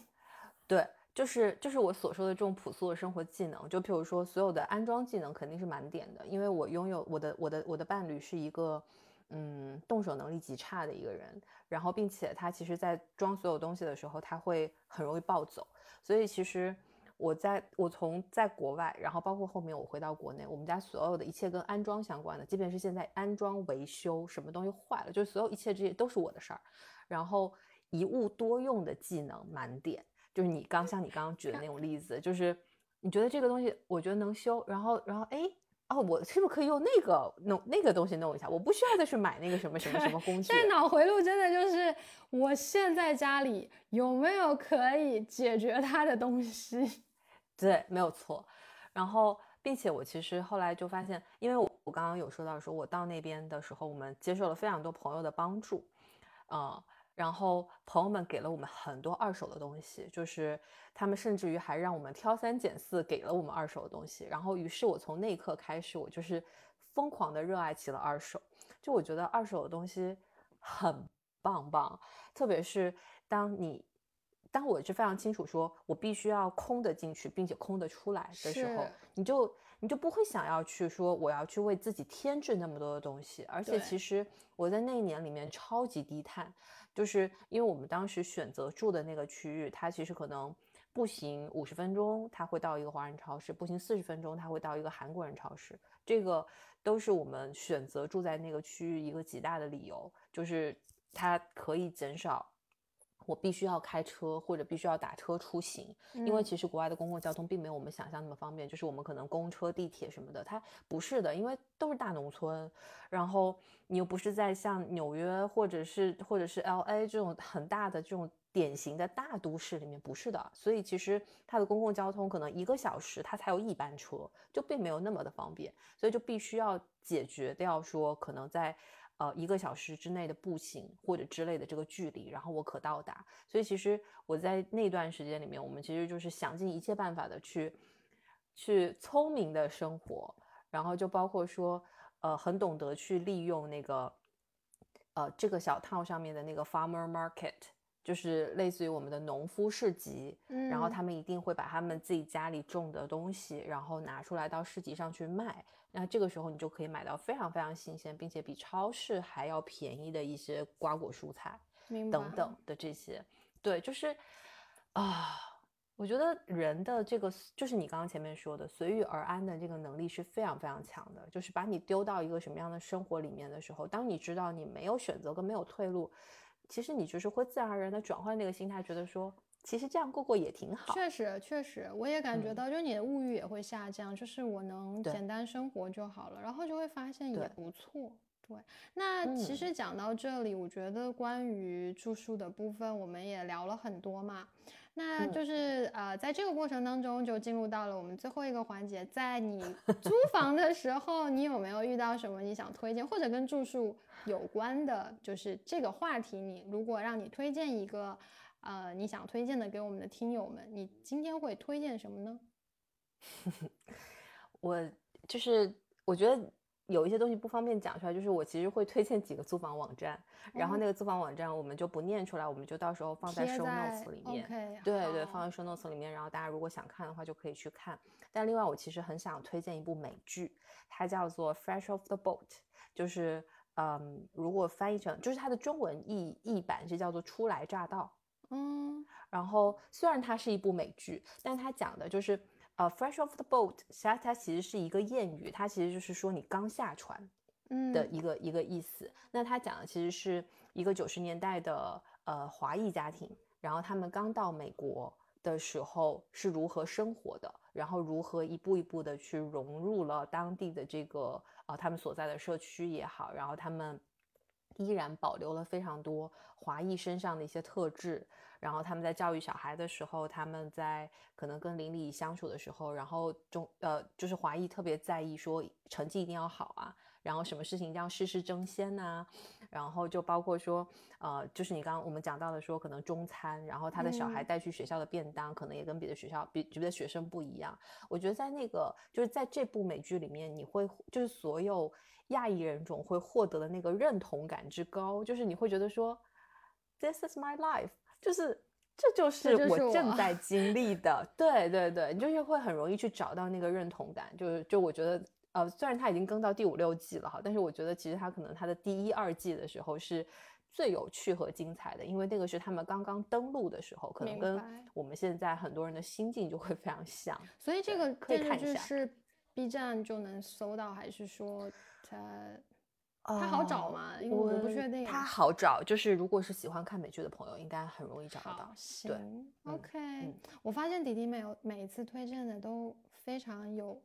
对。就是就是我所说的这种朴素的生活技能，就譬如说所有的安装技能肯定是满点的，因为我拥有我的我的我的伴侣是一个，嗯，动手能力极差的一个人，然后并且他其实在装所有东西的时候，他会很容易暴走，所以其实我在我从在国外，然后包括后面我回到国内，我们家所有的一切跟安装相关的，即便是现在安装维修什么东西坏了，就所有一切这些都是我的事儿，然后一物多用的技能满点。就是你刚像你刚刚举的那种例子，就是你觉得这个东西，我觉得能修，然后然后哎哦，我是不是可以用那个弄那个东西弄一下？我不需要再去买那个什么什么什么工具。但脑回路真的就是我现在家里有没有可以解决它的东西？对，没有错。然后，并且我其实后来就发现，因为我我刚刚有说到，说我到那边的时候，我们接受了非常多朋友的帮助，啊。然后朋友们给了我们很多二手的东西，就是他们甚至于还让我们挑三拣四给了我们二手的东西。然后，于是我从那一刻开始，我就是疯狂的热爱起了二手。就我觉得二手的东西很棒棒，特别是当你当我是非常清楚说我必须要空的进去，并且空的出来的时候，你就你就不会想要去说我要去为自己添置那么多的东西。而且其实我在那一年里面超级低碳。就是因为我们当时选择住的那个区域，它其实可能步行五十分钟，它会到一个华人超市；步行四十分钟，它会到一个韩国人超市。这个都是我们选择住在那个区域一个极大的理由，就是它可以减少。我必须要开车或者必须要打车出行，因为其实国外的公共交通并没有我们想象那么方便。就是我们可能公车、地铁什么的，它不是的，因为都是大农村，然后你又不是在像纽约或者是或者是 L A 这种很大的这种典型的大都市里面不是的，所以其实它的公共交通可能一个小时它才有一班车，就并没有那么的方便，所以就必须要解决掉说可能在呃一个小时之内的步行或者之类的这个距离，然后我可到达。所以其实我在那段时间里面，我们其实就是想尽一切办法的去去聪明的生活，然后就包括说呃很懂得去利用那个呃这个小套上面的那个 farmer market。就是类似于我们的农夫市集，嗯，然后他们一定会把他们自己家里种的东西，然后拿出来到市集上去卖。那这个时候你就可以买到非常非常新鲜，并且比超市还要便宜的一些瓜果蔬菜等等的这些。对，就是啊，我觉得人的这个就是你刚刚前面说的随遇而安的这个能力是非常非常强的。就是把你丢到一个什么样的生活里面的时候，当你知道你没有选择跟没有退路。其实你就是会自然而然的转换那个心态，觉得说，其实这样过过也挺好。确实，确实，我也感觉到，就是你的物欲也会下降，就是我能简单生活就好了，然后就会发现也不错。对，那其实讲到这里，我觉得关于住宿的部分，我们也聊了很多嘛。那就是呃，在这个过程当中，就进入到了我们最后一个环节，在你 租房的时候，你有没有遇到什么你想推荐或者跟住宿有关的，就是这个话题？你如果让你推荐一个，呃，你想推荐的给我们的听友们，你今天会推荐什么呢？我就是我觉得。有一些东西不方便讲出来，就是我其实会推荐几个租房网站，然后那个租房网站我们就不念出来，我们就到时候放在 show notes 里面。对对，放在 show notes 里面，然后大家如果想看的话就可以去看。但另外我其实很想推荐一部美剧，它叫做 Fresh off the boat，就是嗯，如果翻译成就是它的中文译译版是叫做初来乍到。嗯，然后虽然它是一部美剧，但它讲的就是。呃，fresh off the boat，它它其实是一个谚语，它其实就是说你刚下船，的一个一个意思。那它讲的其实是一个九十年代的呃华裔家庭，然后他们刚到美国的时候是如何生活的，然后如何一步一步的去融入了当地的这个呃他们所在的社区也好，然后他们依然保留了非常多华裔身上的一些特质。然后他们在教育小孩的时候，他们在可能跟邻里相处的时候，然后中呃就是华裔特别在意说成绩一定要好啊，然后什么事情一定要事事争先呐，然后就包括说呃就是你刚刚我们讲到的说可能中餐，然后他的小孩带去学校的便当可能也跟别的学校比别的学生不一样。我觉得在那个就是在这部美剧里面，你会就是所有亚裔人种会获得的那个认同感之高，就是你会觉得说 This is my life。就是，这就是我正在 经历的，对对对，你就是会很容易去找到那个认同感。就是就我觉得，呃，虽然他已经更到第五六季了哈，但是我觉得其实他可能他的第一二季的时候是最有趣和精彩的，因为那个是他们刚刚登陆的时候，可能跟我们现在很多人的心境就会非常像。所以这个电视剧是 B 站就能搜到，还是说在？它好找吗？因为我不确定。它好找，就是如果是喜欢看美剧的朋友，应该很容易找得到。对，OK。我发现迪迪每有每一次推荐的都非常有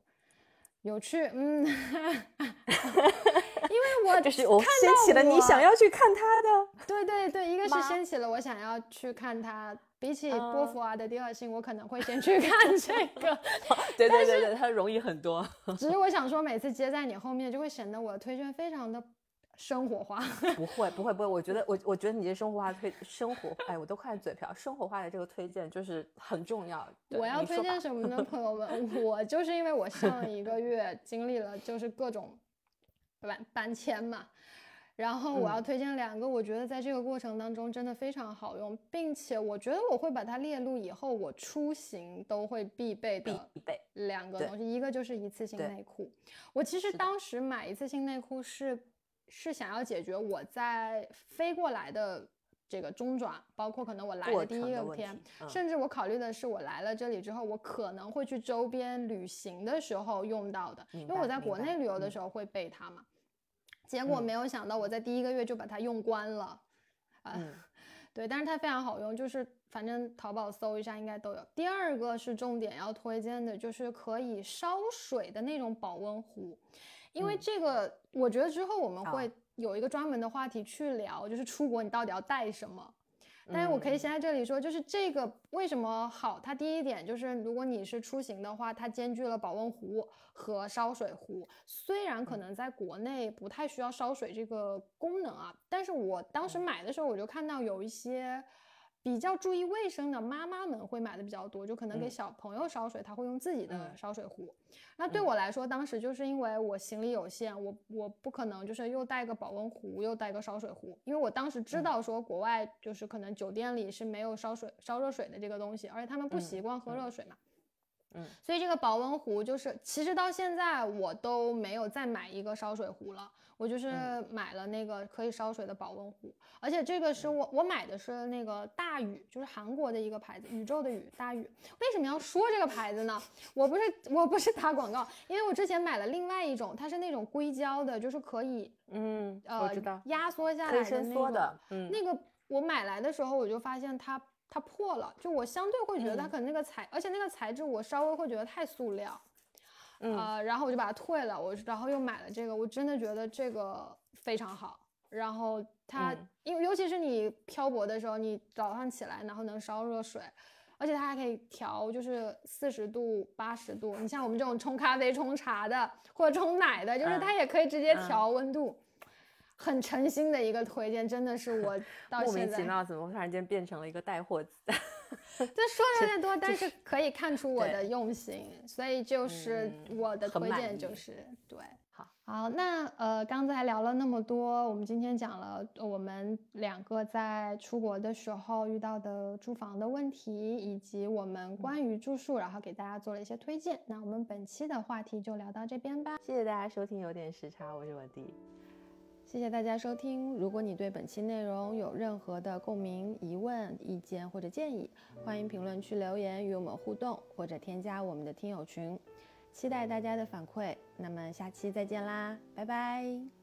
有趣，嗯，因为我 就是我掀起了你想要去看他的。对对对，一个是掀起了我想要去看他。比起波伏娃的第二性，我可能会先去 看这个。对对对对，它容易很多。只是我想说，每次接在你后面，就会显得我的推荐非常的生活化。不会不会不会，我觉得我我觉得你这生活化推生活，哎，我都快嘴瓢。生活化的这个推荐就是很重要。我要推荐什么呢，朋友们？我就是因为我上一个月经历了就是各种搬搬迁嘛。然后我要推荐两个，我觉得在这个过程当中真的非常好用，并且我觉得我会把它列入以后我出行都会必备的两个东西，一个就是一次性内裤。我其实当时买一次性内裤是是想要解决我在飞过来的这个中转，包括可能我来的第一个天，甚至我考虑的是我来了这里之后，我可能会去周边旅行的时候用到的，因为我在国内旅游的时候会备它嘛。结果没有想到，我在第一个月就把它用光了，啊，对，但是它非常好用，就是反正淘宝搜一下应该都有。第二个是重点要推荐的，就是可以烧水的那种保温壶，因为这个我觉得之后我们会有一个专门的话题去聊，就是出国你到底要带什么。但是我可以先在这里说，就是这个为什么好？它第一点就是，如果你是出行的话，它兼具了保温壶和烧水壶。虽然可能在国内不太需要烧水这个功能啊，但是我当时买的时候，我就看到有一些。比较注意卫生的妈妈们会买的比较多，就可能给小朋友烧水，他会用自己的烧水壶。那对我来说，当时就是因为我行李有限，我我不可能就是又带个保温壶，又带个烧水壶，因为我当时知道说国外就是可能酒店里是没有烧水烧热水的这个东西，而且他们不习惯喝热水嘛。嗯，所以这个保温壶就是，其实到现在我都没有再买一个烧水壶了，我就是买了那个可以烧水的保温壶，而且这个是我我买的是那个大宇，就是韩国的一个牌子，宇宙的宇大宇。为什么要说这个牌子呢？我不是我不是打广告，因为我之前买了另外一种，它是那种硅胶的，就是可以嗯呃压缩下来的那个，那个我买来的时候我就发现它。它破了，就我相对会觉得它可能那个材，而且那个材质我稍微会觉得太塑料，呃，然后我就把它退了，我然后又买了这个，我真的觉得这个非常好。然后它，因为尤其是你漂泊的时候，你早上起来然后能烧热水，而且它还可以调，就是四十度、八十度。你像我们这种冲咖啡、冲茶的或者冲奶的，就是它也可以直接调温度。很诚心的一个推荐，真的是我 到莫名其妙怎么突然间变成了一个带货子？这说的有点多，但是可以看出我的用心，所以就是我的推荐就是对。好，好，那呃刚才聊了那么多，我们今天讲了我们两个在出国的时候遇到的住房的问题，以及我们关于住宿，然后给大家做了一些推荐。那我们本期的话题就聊到这边吧。谢谢大家收听，有点时差，我是我弟。谢谢大家收听。如果你对本期内容有任何的共鸣、疑问、意见或者建议，欢迎评论区留言与我们互动，或者添加我们的听友群。期待大家的反馈。那么下期再见啦，拜拜。